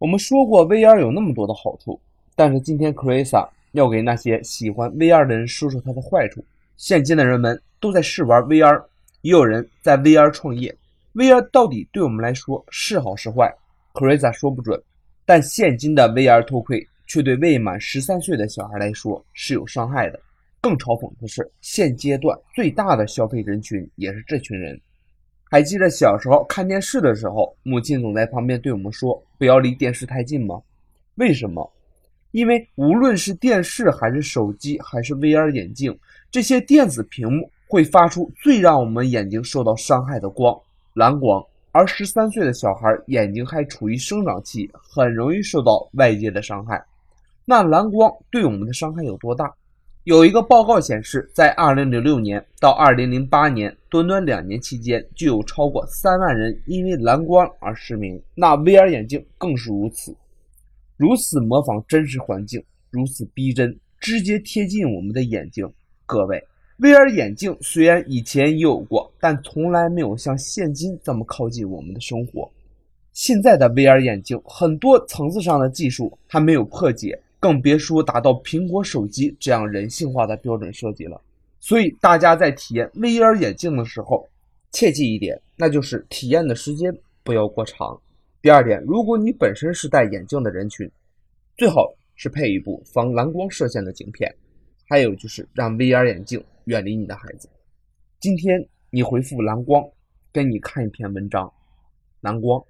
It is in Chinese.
我们说过 VR 有那么多的好处，但是今天 Crisa 要给那些喜欢 VR 的人说说它的坏处。现今的人们都在试玩 VR，也有人在 VR 创业。VR 到底对我们来说是好是坏？Crisa 说不准。但现今的 VR 头盔却对未满十三岁的小孩来说是有伤害的。更嘲讽的是，现阶段最大的消费人群也是这群人。还记得小时候看电视的时候，母亲总在旁边对我们说：“不要离电视太近吗？”为什么？因为无论是电视还是手机还是 VR 眼镜，这些电子屏幕会发出最让我们眼睛受到伤害的光——蓝光。而十三岁的小孩眼睛还处于生长期，很容易受到外界的伤害。那蓝光对我们的伤害有多大？有一个报告显示，在2006年到2008年短短两年期间，就有超过三万人因为蓝光而失明。那 VR 眼镜更是如此，如此模仿真实环境，如此逼真，直接贴近我们的眼睛。各位，VR 眼镜虽然以前也有过，但从来没有像现今这么靠近我们的生活。现在的 VR 眼镜，很多层次上的技术还没有破解。更别说达到苹果手机这样人性化的标准设计了。所以大家在体验 VR 眼镜的时候，切记一点，那就是体验的时间不要过长。第二点，如果你本身是戴眼镜的人群，最好是配一部防蓝光射线的镜片。还有就是让 VR 眼镜远离你的孩子。今天你回复蓝光，跟你看一篇文章，蓝光。